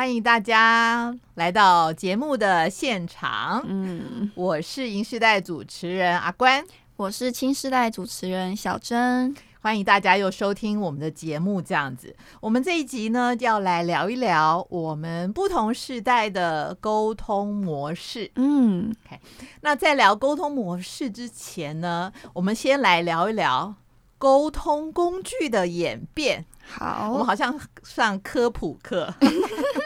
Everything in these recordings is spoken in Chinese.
欢迎大家来到节目的现场。嗯，我是银时代主持人阿关，我是青时代主持人小珍。欢迎大家又收听我们的节目。这样子，我们这一集呢，要来聊一聊我们不同时代的沟通模式。嗯，OK。那在聊沟通模式之前呢，我们先来聊一聊沟通工具的演变。好，我们好像上科普课，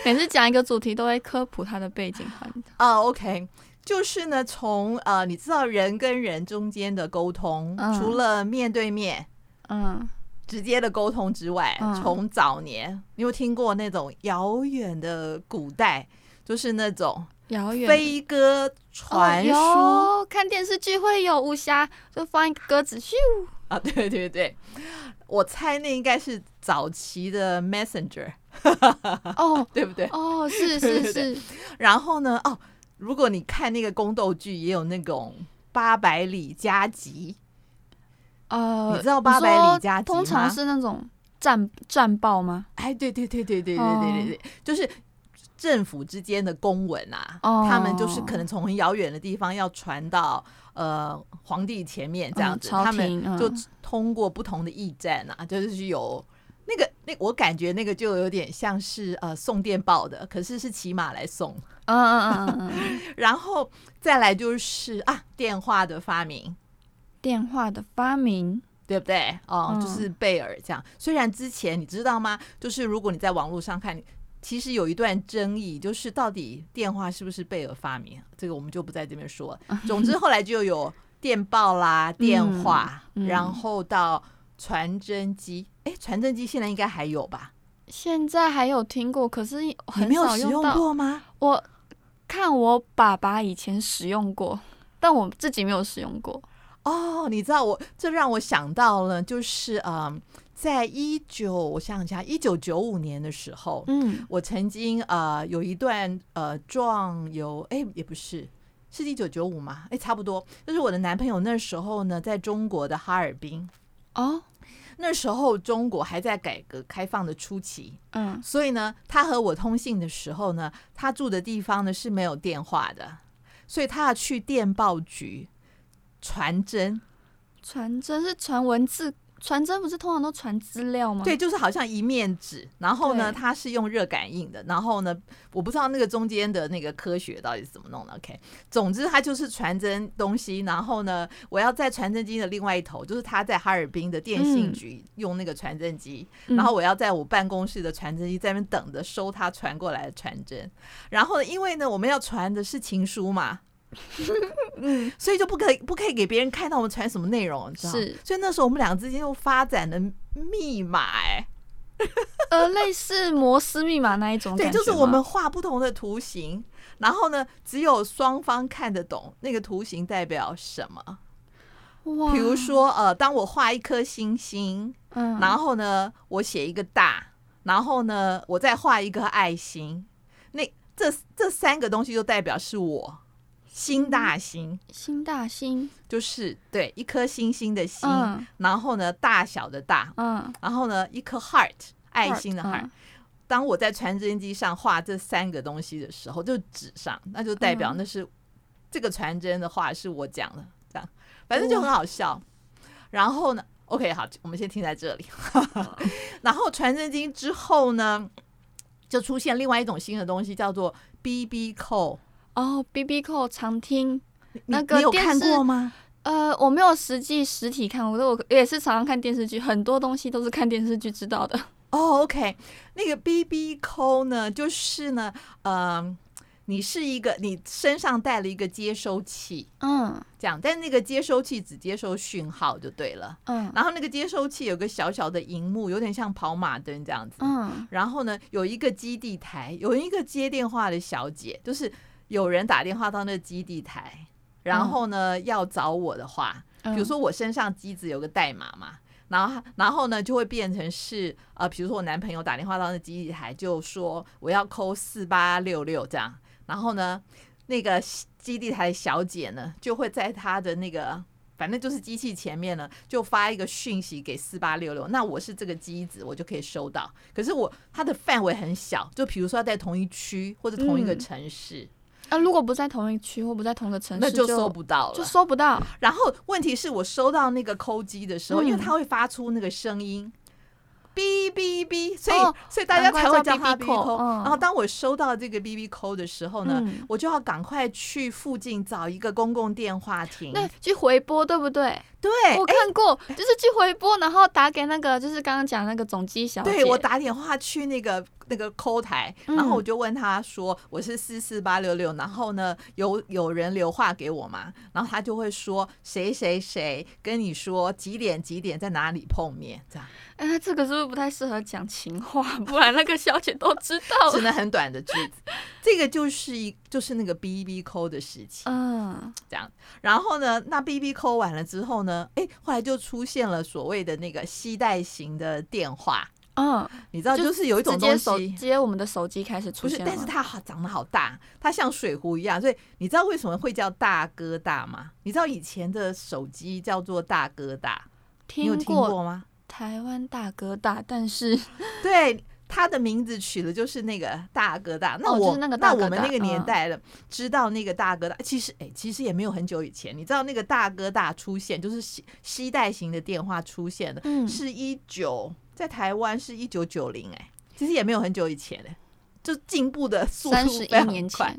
每次讲一个主题都会科普它的背景环境。啊、uh,，OK，就是呢，从呃，你知道人跟人中间的沟通，嗯、除了面对面，嗯，直接的沟通之外，嗯、从早年你有听过那种遥远的古代，就是那种遥远飞鸽传书、哦，看电视剧会有武侠，就放一个鸽子咻。啊，对对对。我猜那应该是早期的 Messenger，哦，对不对？哦，是 是是。对对对，然后呢，哦，如果你看那个宫斗剧，也有那种八百里加急。呃，你知道八百里加急？通常是那种战战报吗？哎，对对对对对对对对对，哦、就是政府之间的公文啊，哦、他们就是可能从很遥远的地方要传到。呃，皇帝前面这样子，嗯、他们就通过不同的驿站啊，嗯、就是有那个那我感觉那个就有点像是呃送电报的，可是是骑马来送，嗯嗯嗯嗯，然后再来就是啊电话的发明，电话的发明对不对？哦，嗯、就是贝尔这样。虽然之前你知道吗？就是如果你在网络上看。其实有一段争议，就是到底电话是不是贝尔发明？这个我们就不在这边说了。总之后来就有电报啦、电话，嗯嗯、然后到传真机。哎，传真机现在应该还有吧？现在还有听过，可是很少用到。你没有使用过吗？我看我爸爸以前使用过，但我自己没有使用过。哦，你知道我这让我想到了，就是嗯。在一九，我想想下，一九九五年的时候，嗯，我曾经呃有一段呃壮游，哎，也不是，是一九九五吗？哎，差不多，就是我的男朋友那时候呢，在中国的哈尔滨，哦，那时候中国还在改革开放的初期，嗯，所以呢，他和我通信的时候呢，他住的地方呢是没有电话的，所以他要去电报局传真，传真是传文字。传真不是通常都传资料吗？对，就是好像一面纸，然后呢，它是用热感应的，然后呢，我不知道那个中间的那个科学到底是怎么弄的。OK，总之它就是传真东西，然后呢，我要在传真机的另外一头，就是他在哈尔滨的电信局用那个传真机，嗯、然后我要在我办公室的传真机在那边等着收他传过来的传真，然后呢，因为呢，我们要传的是情书嘛。嗯，所以就不可以不可以给别人看到我们传什么内容，你知道？是，所以那时候我们两个之间又发展了密码，哎，呃，类似摩斯密码那一种，对，就是我们画不同的图形，然后呢，只有双方看得懂那个图形代表什么。哇，比如说，呃，当我画一颗星星，嗯，然后呢，我写一个大，然后呢，我再画一个爱心，那这这三个东西就代表是我。星大星，星大星就是对一颗星星的星，嗯、然后呢，大小的大，嗯，然后呢，一颗 heart 爱心的 heart。嗯、当我在传真机上画这三个东西的时候，就纸上，那就代表那是这个传真的话是我讲的，这样，反正就很好笑。然后呢，OK，好，我们先停在这里。然后传真机之后呢，就出现另外一种新的东西，叫做 BB Call。哦，BB Call 常听那个你有看过吗？呃，我没有实际实体看过，但我也是常常看电视剧，很多东西都是看电视剧知道的。哦，OK，那个 BB Call 呢，就是呢，嗯、呃，你是一个，你身上带了一个接收器，嗯，这样，但那个接收器只接收讯号就对了，嗯，然后那个接收器有个小小的荧幕，有点像跑马灯这样子，嗯，然后呢，有一个基地台，有一个接电话的小姐，就是。有人打电话到那个基地台，然后呢，嗯、要找我的话，比如说我身上机子有个代码嘛，然后然后呢就会变成是呃，比如说我男朋友打电话到那基地台，就说我要扣四八六六这样，然后呢那个基地台小姐呢就会在她的那个反正就是机器前面呢，就发一个讯息给四八六六，那我是这个机子，我就可以收到。可是我它的范围很小，就比如说要在同一区或者同一个城市。嗯啊，如果不在同一区或不在同一个城市，那就收不到了，就收不到。然后问题是我收到那个扣机的时候，嗯、因为它会发出那个声音，哔哔哔，所以、哦、所以大家才会叫它 BB call。然后当我收到这个 BB call 的时候呢，嗯、我就要赶快去附近找一个公共电话亭，那去回拨，对不对？对，我看过，欸、就是去回拨，然后打给那个，就是刚刚讲那个总机小姐。对，我打电话去那个那个 call 台，然后我就问他说：“我是四四八六六，然后呢，有有人留话给我吗？”然后他就会说：“谁谁谁跟你说几点几点在哪里碰面？”这样。哎、欸，这个是不是不太适合讲情话？不然那个小姐都知道。只能很短的句子。这个就是一就是那个 B B 扣的事情。嗯，这样。然后呢，那 B B 扣完了之后呢？哎，后来就出现了所谓的那个携带型的电话。嗯，你知道，就是有一种东西接我们的手机开始出现，不是，但是它好长得好大，它像水壶一样。所以你知道为什么会叫大哥大吗？你知道以前的手机叫做大哥大，听你有听过吗？台湾大哥大，但是 对它的名字取的就是那个大哥大。那我、哦、那我们那个年代的、嗯、知道那个大哥大，其实哎，其实也没有很久以前。你知道那个大哥大出现，就是携携带型的电话出现的，嗯、是一九在台湾是一九九零哎，其实也没有很久以前哎，就进步的速度非常快。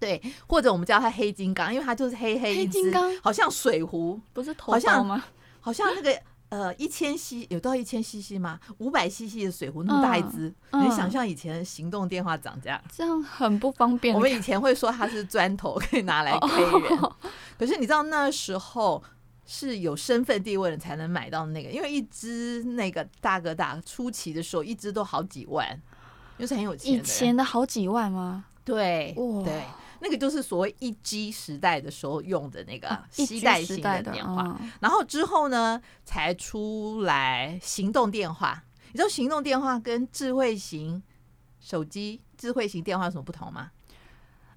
对，或者我们叫它黑金刚，因为它就是黑黑一只，好像水壶，不是头像吗？好像那个。呃，一千 c 有到一千 cc 吗？五百 cc 的水壶那么大一只，嗯、你想象以前行动电话长这样，这样很不方便。我们以前会说它是砖头，可以拿来 K 人。哦、可是你知道那时候是有身份地位的才能买到那个，因为一只那个大哥大初期的时候，一只都好几万，就是很有钱的。以前的好几万吗？对，哇对。那个就是所谓一 G 时代的时候用的那个携带型的电话，啊嗯、然后之后呢才出来行动电话。你知道行动电话跟智慧型手机、智慧型电话有什么不同吗？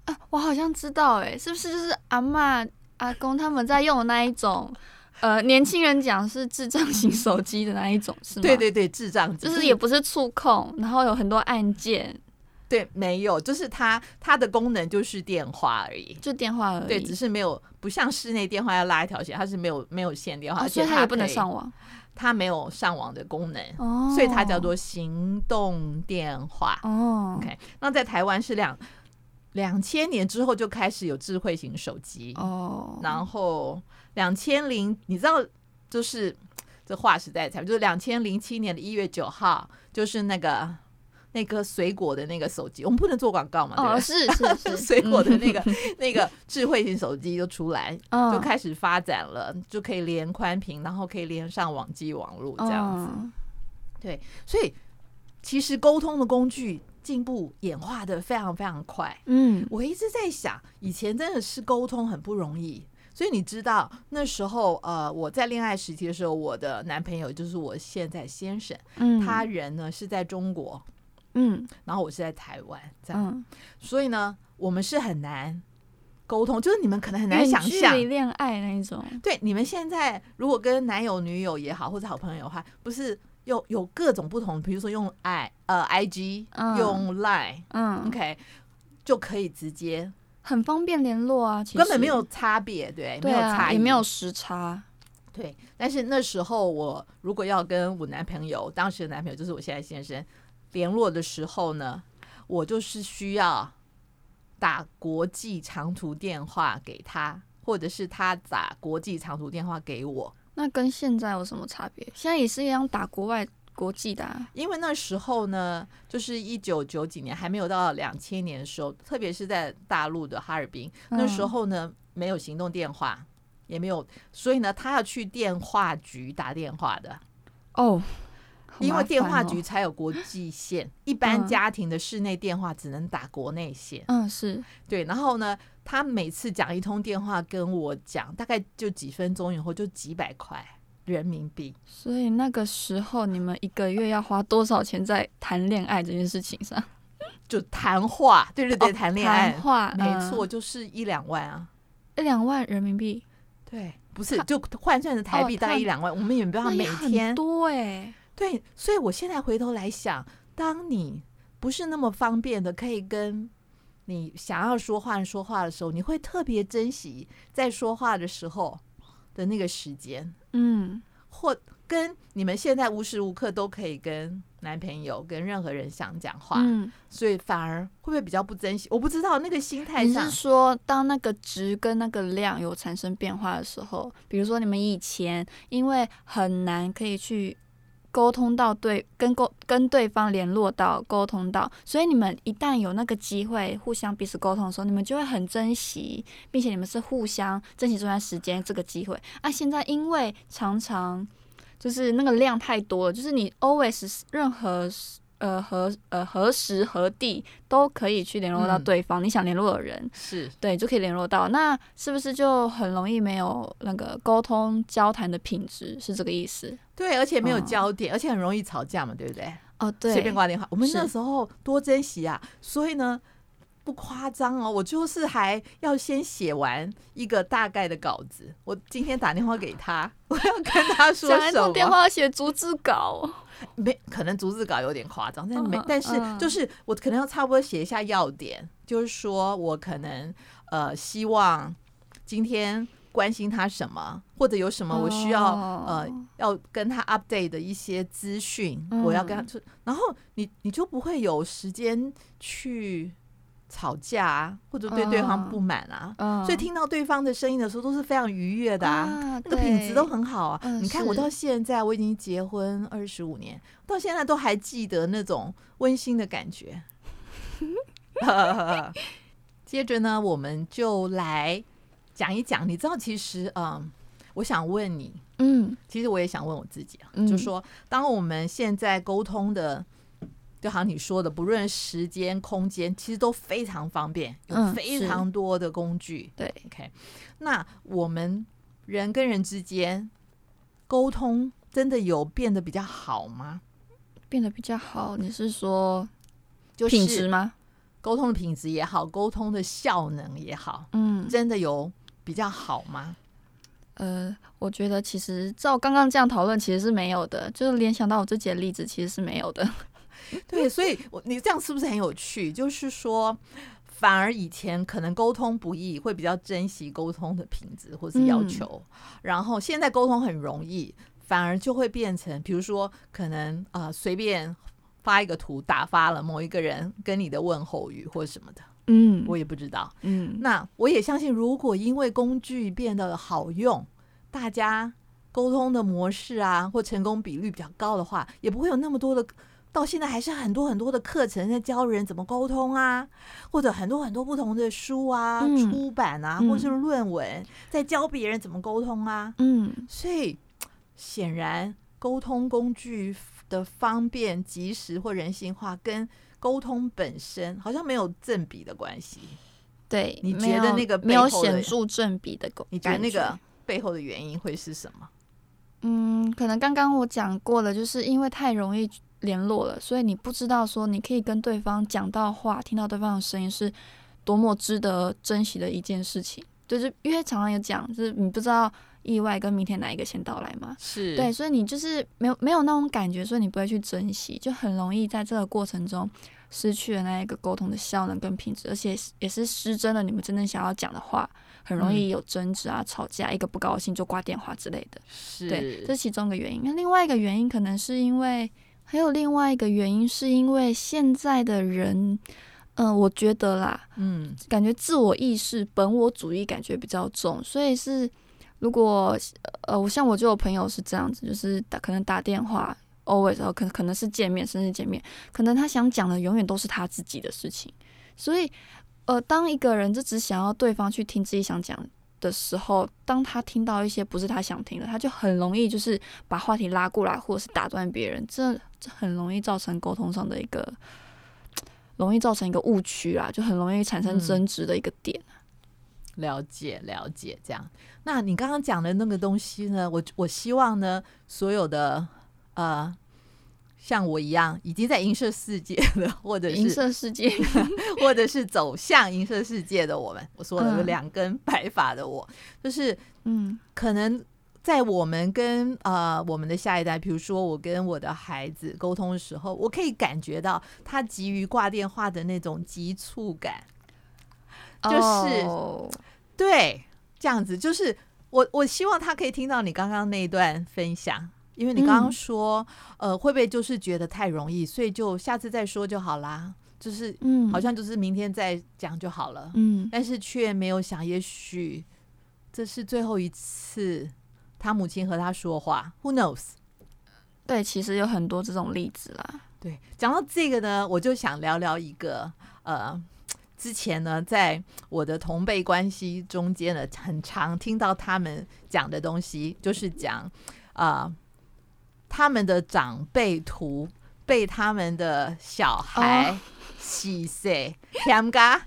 啊，我好像知道、欸，哎，是不是就是阿嬷、阿公他们在用的那一种？呃，年轻人讲是智障型手机的那一种，是吗？对对对，智障就是也不是触控，然后有很多按键。对，没有，就是它它的功能就是电话而已，就电话而已。对，只是没有不像室内电话要拉一条线，它是没有没有线电话，哦、所以它也不能上网，它没有上网的功能，哦、所以它叫做行动电话。哦，OK，那在台湾是两两千年之后就开始有智慧型手机哦，然后两千零你知道就是这话实在才就是两千零七年的一月九号，就是那个。那个水果的那个手机，我们不能做广告嘛？对吧？哦，是是是，水果的那个 那个智慧型手机就出来，就开始发展了，就可以连宽屏，然后可以连上网际网络这样子。对，所以其实沟通的工具进步演化的非常非常快。嗯，我一直在想，以前真的是沟通很不容易。所以你知道那时候，呃，我在恋爱时期的时候，我的男朋友就是我现在先生，他人呢是在中国。嗯，然后我是在台湾，这样，嗯、所以呢，我们是很难沟通，就是你们可能很难想象恋爱那一种。对，你们现在如果跟男友、女友也好，或者好朋友的话，不是有有各种不同，比如说用 i 呃 i g、嗯、用 line，嗯，OK，就可以直接很方便联络啊，其实根本没有差别，对，对啊、没有差异，也没有时差，对。但是那时候我如果要跟我男朋友，当时的男朋友就是我现在先生。联络的时候呢，我就是需要打国际长途电话给他，或者是他打国际长途电话给我。那跟现在有什么差别？现在也是一样打国外国际的啊。因为那时候呢，就是一九九几年，还没有到两千年的时候，特别是在大陆的哈尔滨，那时候呢，没有行动电话，也没有，所以呢，他要去电话局打电话的。哦。因为电话局才有国际线，一般家庭的室内电话只能打国内线。嗯，是对。然后呢，他每次讲一通电话跟我讲，大概就几分钟以后就几百块人民币。所以那个时候你们一个月要花多少钱在谈恋爱这件事情上？就谈话，对对对，谈恋爱，谈话，没错，就是一两万啊，一两万人民币。对，不是就换算成台币大概一两万，哦、我们也不要每天多哎、欸。对，所以我现在回头来想，当你不是那么方便的可以跟你想要说话说话的时候，你会特别珍惜在说话的时候的那个时间，嗯，或跟你们现在无时无刻都可以跟男朋友跟任何人想讲话，嗯，所以反而会不会比较不珍惜？我不知道那个心态上。你是说，当那个值跟那个量有产生变化的时候，比如说你们以前因为很难可以去。沟通到对，跟沟跟对方联络到沟通到，所以你们一旦有那个机会互相彼此沟通的时候，你们就会很珍惜，并且你们是互相珍惜这段时间这个机会。啊，现在因为常常就是那个量太多了，就是你 always 任何。呃，何呃何时何地都可以去联络到对方，嗯、你想联络的人是对，就可以联络到。那是不是就很容易没有那个沟通交谈的品质？是这个意思？对，而且没有焦点，嗯、而且很容易吵架嘛，对不对？哦，对，随便挂电话。我们那时候多珍惜啊！所以呢，不夸张哦，我就是还要先写完一个大概的稿子。我今天打电话给他，我要跟他说什么？电话写逐字稿。没可能逐字稿有点夸张，但是没，但是就是我可能要差不多写一下要点，就是说我可能呃希望今天关心他什么，或者有什么我需要呃要跟他 update 的一些资讯，我要跟他说，然后你你就不会有时间去。吵架啊，或者对对方不满啊，嗯、所以听到对方的声音的时候都是非常愉悦的啊，啊那个品质都很好啊。嗯、你看我到现在我已经结婚二十五年，到现在都还记得那种温馨的感觉。接着呢，我们就来讲一讲，你知道，其实嗯，我想问你，嗯，其实我也想问我自己啊，嗯、就说当我们现在沟通的。就好像你说的，不论时间、空间，其实都非常方便，有非常多的工具。嗯、对，OK。那我们人跟人之间沟通，真的有变得比较好吗？变得比较好，你是说就品质吗？沟通的品质也好，沟通的效能也好，嗯，真的有比较好吗？呃，我觉得其实照刚刚这样讨论，其实是没有的。就是联想到我自己的例子，其实是没有的。对，所以我你这样是不是很有趣？就是说，反而以前可能沟通不易，会比较珍惜沟通的品质或是要求，嗯、然后现在沟通很容易，反而就会变成，比如说可能呃随便发一个图打发了某一个人跟你的问候语或什么的，嗯，我也不知道，嗯，那我也相信，如果因为工具变得好用，大家沟通的模式啊或成功比率比较高的话，也不会有那么多的。到现在还是很多很多的课程在教人怎么沟通啊，或者很多很多不同的书啊、嗯、出版啊，或是论文在教别人怎么沟通啊。嗯，所以显然沟通工具的方便、及时或人性化，跟沟通本身好像没有正比的关系。对，你觉得那个没有显著正比的？你觉得那个背后的原因会是什么？嗯，可能刚刚我讲过了，就是因为太容易。联络了，所以你不知道说你可以跟对方讲到话，听到对方的声音是多么值得珍惜的一件事情。就是因为常常有讲，就是你不知道意外跟明天哪一个先到来嘛。是对，所以你就是没有没有那种感觉，所以你不会去珍惜，就很容易在这个过程中失去了那一个沟通的效能跟品质，而且也是失真了你们真正想要讲的话，很容易有争执啊、嗯、吵架，一个不高兴就挂电话之类的。是，对，这是其中一个原因。那另外一个原因可能是因为。还有另外一个原因，是因为现在的人，嗯、呃，我觉得啦，嗯，感觉自我意识、本我主义感觉比较重，所以是如果呃，我像我就有朋友是这样子，就是打可能打电话，always 可能可能是见面，甚至见面，可能他想讲的永远都是他自己的事情，所以呃，当一个人就只想要对方去听自己想讲的时候，当他听到一些不是他想听的，他就很容易就是把话题拉过来，或者是打断别人，这这很容易造成沟通上的一个，容易造成一个误区啊，就很容易产生争执的一个点。嗯，了解了解，这样。那你刚刚讲的那个东西呢？我我希望呢，所有的呃像我一样已经在银色世界了，或者是银色世界，或者是走向银色世界的我们，我说了有两根白发的我，就是嗯，可能在我们跟呃我们的下一代，比如说我跟我的孩子沟通的时候，我可以感觉到他急于挂电话的那种急促感，就是、oh. 对这样子，就是我我希望他可以听到你刚刚那一段分享。因为你刚刚说，嗯、呃，会不会就是觉得太容易，所以就下次再说就好啦？就是，嗯，好像就是明天再讲就好了，嗯，但是却没有想，也许这是最后一次他母亲和他说话，Who knows？对，其实有很多这种例子啦。对，讲到这个呢，我就想聊聊一个，呃，之前呢，在我的同辈关系中间呢，很常听到他们讲的东西，就是讲，啊、呃。他们的长辈图被他们的小孩洗洗，香港，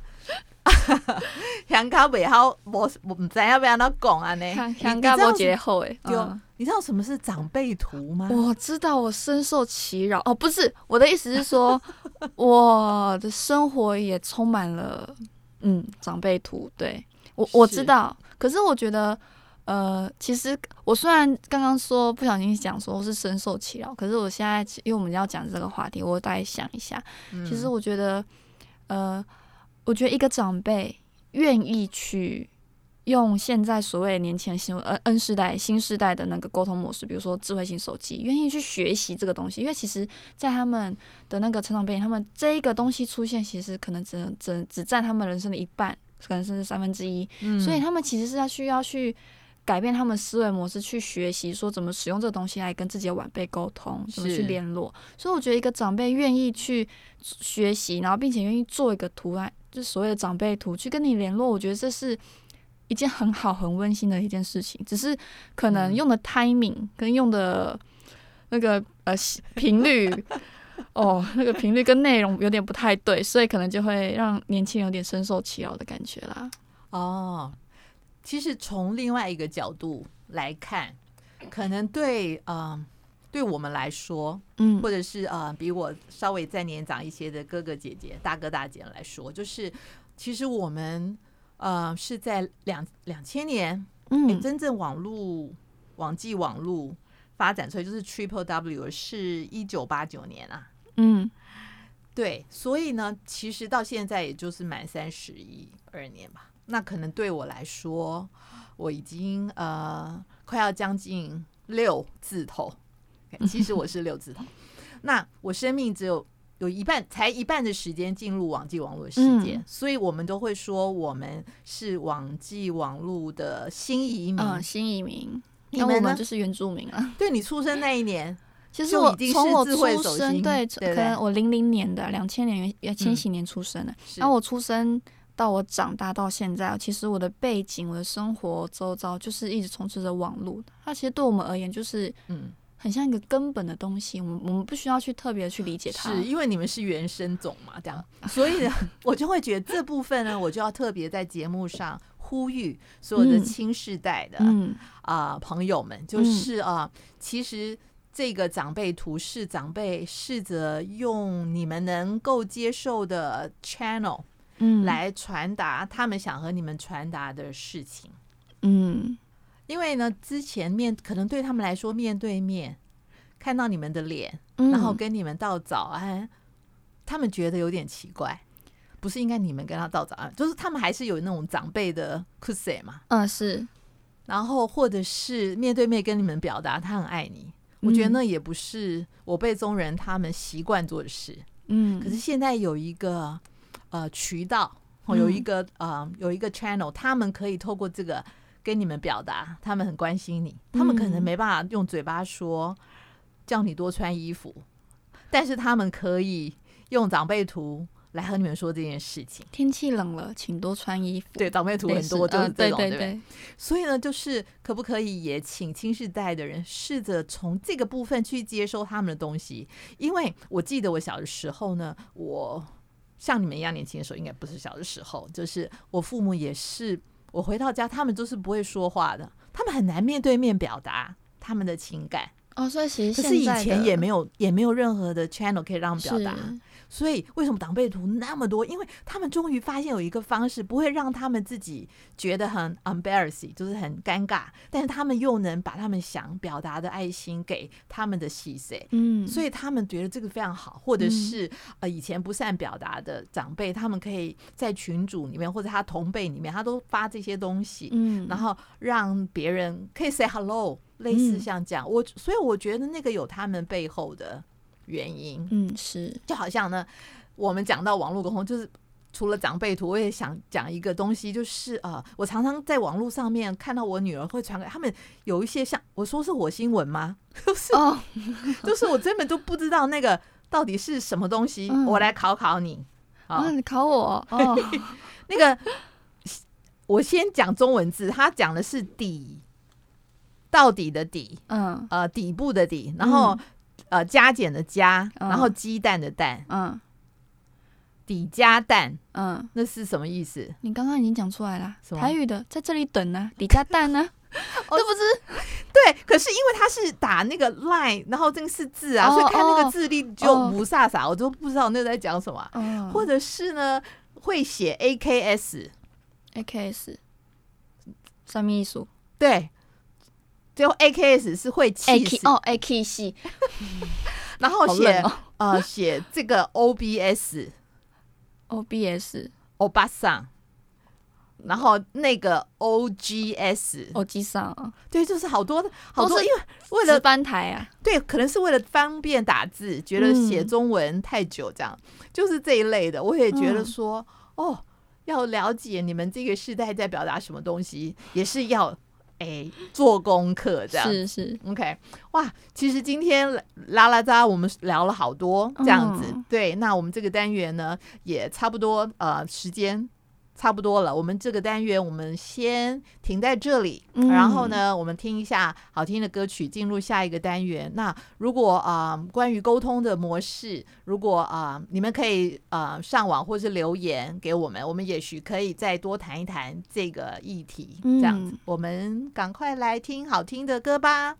香港尾后我我唔知要不要那讲啊呢？香港不结后哎，就你知道什么是长辈图吗？我知道，我深受其扰。哦，不是，我的意思是说，我的生活也充满了嗯长辈图。对我我知道，可是我觉得。呃，其实我虽然刚刚说不小心讲说我是深受其扰，可是我现在因为我们要讲这个话题，我大概想一下，嗯、其实我觉得，呃，我觉得一个长辈愿意去用现在所谓年轻人新呃 N 世代新世代的那个沟通模式，比如说智慧型手机，愿意去学习这个东西，因为其实，在他们的那个成长背景，他们这一个东西出现，其实可能只能只只占他们人生的一半，可能甚至三分之一，嗯、所以他们其实是要需要去。改变他们思维模式，去学习说怎么使用这个东西来跟自己的晚辈沟通，怎么去联络。所以我觉得一个长辈愿意去学习，然后并且愿意做一个图案，就是所谓的长辈图，去跟你联络。我觉得这是一件很好、很温馨的一件事情。只是可能用的 timing 跟用的那个呃 频率，哦，那个频率跟内容有点不太对，所以可能就会让年轻人有点深受其扰的感觉啦。哦。其实从另外一个角度来看，可能对呃对我们来说，嗯，或者是呃比我稍微再年长一些的哥哥姐姐、大哥大姐来说，就是其实我们呃是在两两千年，嗯，真正网络网际网络发展出来就是 Triple W 是一九八九年啊，嗯，对，所以呢，其实到现在也就是满三十一二年吧。那可能对我来说，我已经呃快要将近六字头，其实我是六字头。那我生命只有有一半，才一半的时间进入网际网络世界，嗯、所以我们都会说我们是网际网络的新移民。嗯，新移民，你们呢？就是原住民啊。对，你出生那一年，其实我从我出生，对，可能我零零年的两千年，千禧年出生的，然后我出生。到我长大到现在，其实我的背景、我的生活周遭，就是一直充斥着网络。它其实对我们而言，就是嗯，很像一个根本的东西。我们我们不需要去特别去理解它，是因为你们是原生种嘛，这样。所以呢，我就会觉得这部分呢，我就要特别在节目上呼吁所有的青世代的啊、嗯呃、朋友们，就是啊、呃，其实这个长辈图是长辈试着用你们能够接受的 channel。嗯，来传达他们想和你们传达的事情。嗯，因为呢，之前面可能对他们来说，面对面看到你们的脸，嗯、然后跟你们道早安，他们觉得有点奇怪。不是应该你们跟他道早安，就是他们还是有那种长辈的 cuse 嘛。嗯，是。然后或者是面对面跟你们表达他很爱你，嗯、我觉得那也不是我辈中人他们习惯做的事。嗯，可是现在有一个。呃，渠道有一个呃，有一个 channel，他们可以透过这个跟你们表达，他们很关心你。他们可能没办法用嘴巴说叫你多穿衣服，但是他们可以用长辈图来和你们说这件事情。天气冷了，请多穿衣服。对，长辈图很多，就是这种，对对对。对，所以呢，就是可不可以也请新世代的人试着从这个部分去接收他们的东西？因为我记得我小的时候呢，我。像你们一样年轻的时候，应该不是小的时候。就是我父母也是，我回到家，他们都是不会说话的，他们很难面对面表达他们的情感。哦，所以其实可是以前也没有也没有任何的 channel 可以让表达。所以为什么长辈图那么多？因为他们终于发现有一个方式，不会让他们自己觉得很 embarrassing，就是很尴尬，但是他们又能把他们想表达的爱心给他们的细碎。嗯，所以他们觉得这个非常好。或者是呃以前不善表达的长辈，他们可以在群组里面或者他同辈里面，他都发这些东西，嗯，然后让别人可以 say hello，类似像这样。我所以我觉得那个有他们背后的。原因，嗯，是就好像呢，我们讲到网络沟通，就是除了长辈图，我也想讲一个东西，就是呃，我常常在网络上面看到我女儿会传给他们有一些像我说是火星文吗？就是哦，就是我根本都不知道那个到底是什么东西。嗯、我来考考你啊，哦、你考我哦。那个我先讲中文字，他讲的是底，到底的底，嗯，呃，底部的底，然后。嗯呃，加减的加，然后鸡蛋的蛋，嗯，底加蛋，嗯，那是什么意思？你刚刚已经讲出来了，台语的在这里等呢，底加蛋呢，这不是？对，可是因为他是打那个 line，然后这个是字啊，所以看那个字力就雾煞煞，我都不知道那在讲什么。或者是呢，会写 A K S，A K S，什么意思？对。最后 A K S 是会气死。哦，A K 系，然后写呃写这个 O B S O B S 欧巴桑，然后那个 O G S O G 桑，对，就是好多好多，因为为了翻台啊，对，可能是为了方便打字，觉得写中文太久，这样。就是这一类的。我也觉得说，哦，要了解你们这个时代在表达什么东西，也是要。哎，做功课这样是是 OK 哇，其实今天拉拉扎我们聊了好多这样子，嗯、对，那我们这个单元呢也差不多呃时间。差不多了，我们这个单元我们先停在这里，嗯、然后呢，我们听一下好听的歌曲，进入下一个单元。那如果啊、呃，关于沟通的模式，如果啊、呃，你们可以呃上网或是留言给我们，我们也许可以再多谈一谈这个议题。这样子，嗯、我们赶快来听好听的歌吧。